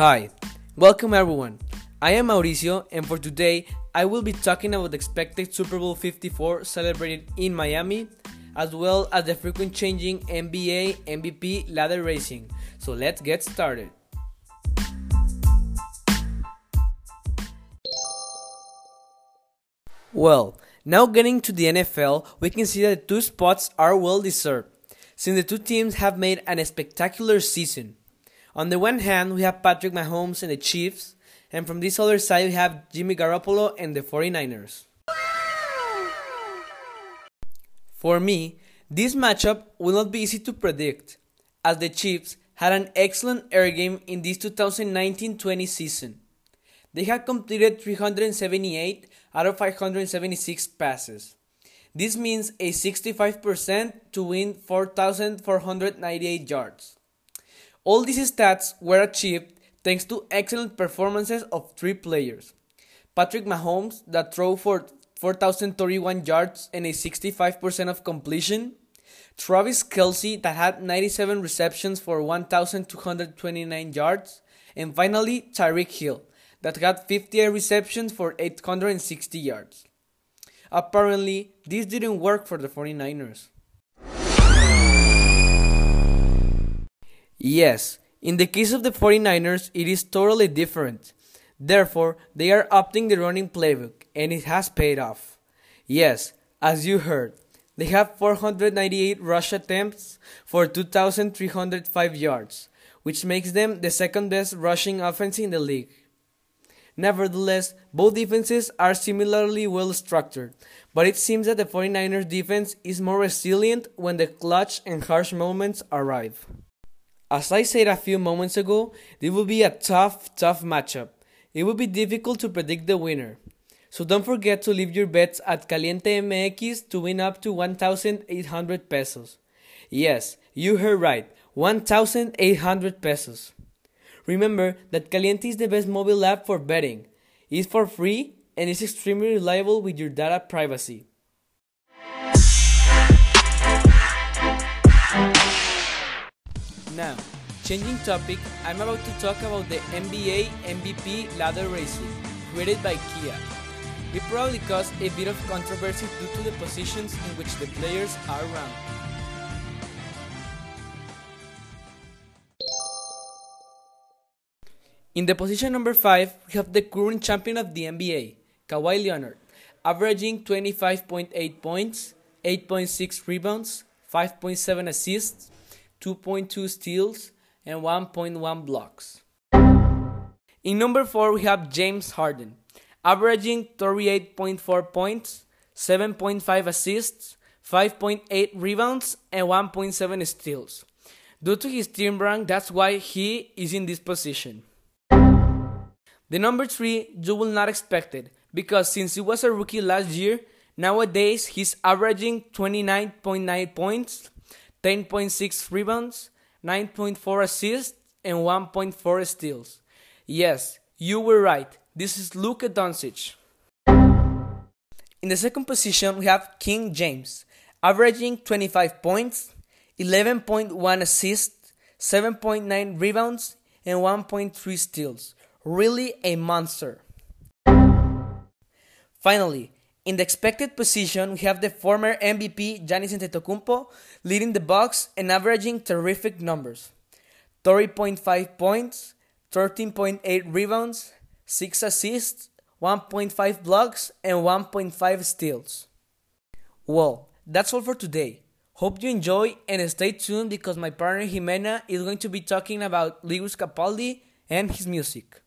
Hi, welcome everyone. I am Mauricio, and for today, I will be talking about the expected Super Bowl 54 celebrated in Miami, as well as the frequent changing NBA MVP ladder racing. So let's get started. Well, now getting to the NFL, we can see that the two spots are well deserved, since the two teams have made an spectacular season. On the one hand, we have Patrick Mahomes and the Chiefs, and from this other side, we have Jimmy Garoppolo and the 49ers. For me, this matchup will not be easy to predict, as the Chiefs had an excellent air game in this 2019 20 season. They had completed 378 out of 576 passes. This means a 65% to win 4,498 yards. All these stats were achieved thanks to excellent performances of three players. Patrick Mahomes, that threw for 4,031 yards and a 65% of completion. Travis Kelce, that had 97 receptions for 1,229 yards. And finally, Tyreek Hill, that had 58 receptions for 860 yards. Apparently, this didn't work for the 49ers. Yes, in the case of the 49ers, it is totally different. Therefore, they are opting the running playbook, and it has paid off. Yes, as you heard, they have 498 rush attempts for 2,305 yards, which makes them the second best rushing offense in the league. Nevertheless, both defenses are similarly well structured, but it seems that the 49ers defense is more resilient when the clutch and harsh moments arrive. As I said a few moments ago, this will be a tough, tough matchup. It will be difficult to predict the winner. So don't forget to leave your bets at Caliente MX to win up to 1,800 pesos. Yes, you heard right, 1,800 pesos. Remember that Caliente is the best mobile app for betting. It's for free and is extremely reliable with your data privacy. Now, changing topic, I'm about to talk about the NBA MVP ladder racing created by Kia. It probably caused a bit of controversy due to the positions in which the players are ranked. In the position number 5, we have the current champion of the NBA, Kawhi Leonard, averaging 25.8 points, 8.6 rebounds, 5.7 assists, 2.2 steals, and 1.1 blocks. In number 4, we have James Harden, averaging 38.4 points, 7.5 assists, 5.8 rebounds, and 1.7 steals. Due to his team rank, that's why he is in this position. The number 3 you will not expect it, because since he was a rookie last year, nowadays he's averaging 29.9 points, 10.6 rebounds, 9.4 assists, and 1.4 steals. Yes, you were right. This is Luka Doncic. In the second position, we have King James, averaging 25 points, 11.1 assists, 7.9 rebounds, and 1.3 steals. Really a monster. Finally, in the expected position, we have the former MVP Giannis Antetokounmpo leading the Bucks and averaging terrific numbers: 30.5 points, 13.8 rebounds, 6 assists, 1.5 blocks, and 1.5 steals. Well, that's all for today. Hope you enjoy and stay tuned because my partner Jimena is going to be talking about Lewis Capaldi and his music.